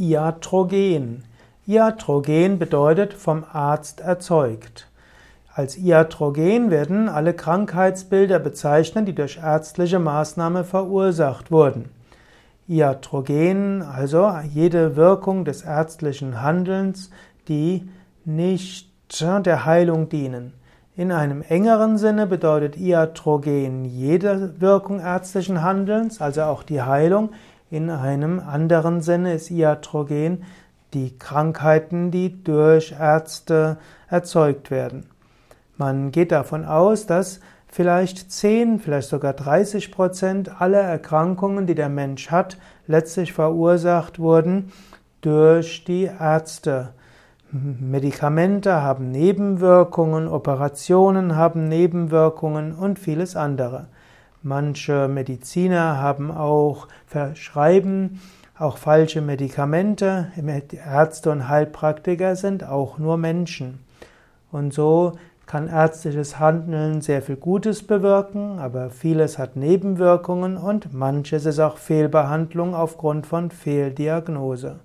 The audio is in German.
Iatrogen. Iatrogen bedeutet vom Arzt erzeugt. Als Iatrogen werden alle Krankheitsbilder bezeichnet, die durch ärztliche Maßnahme verursacht wurden. Iatrogen, also jede Wirkung des ärztlichen Handelns, die nicht der Heilung dienen. In einem engeren Sinne bedeutet Iatrogen jede Wirkung ärztlichen Handelns, also auch die Heilung. In einem anderen Sinne ist Iatrogen die Krankheiten, die durch Ärzte erzeugt werden. Man geht davon aus, dass vielleicht 10, vielleicht sogar 30 Prozent aller Erkrankungen, die der Mensch hat, letztlich verursacht wurden durch die Ärzte. Medikamente haben Nebenwirkungen, Operationen haben Nebenwirkungen und vieles andere. Manche Mediziner haben auch verschreiben auch falsche Medikamente. Ärzte und Heilpraktiker sind auch nur Menschen. Und so kann ärztliches Handeln sehr viel Gutes bewirken, aber vieles hat Nebenwirkungen und manches ist auch Fehlbehandlung aufgrund von Fehldiagnose.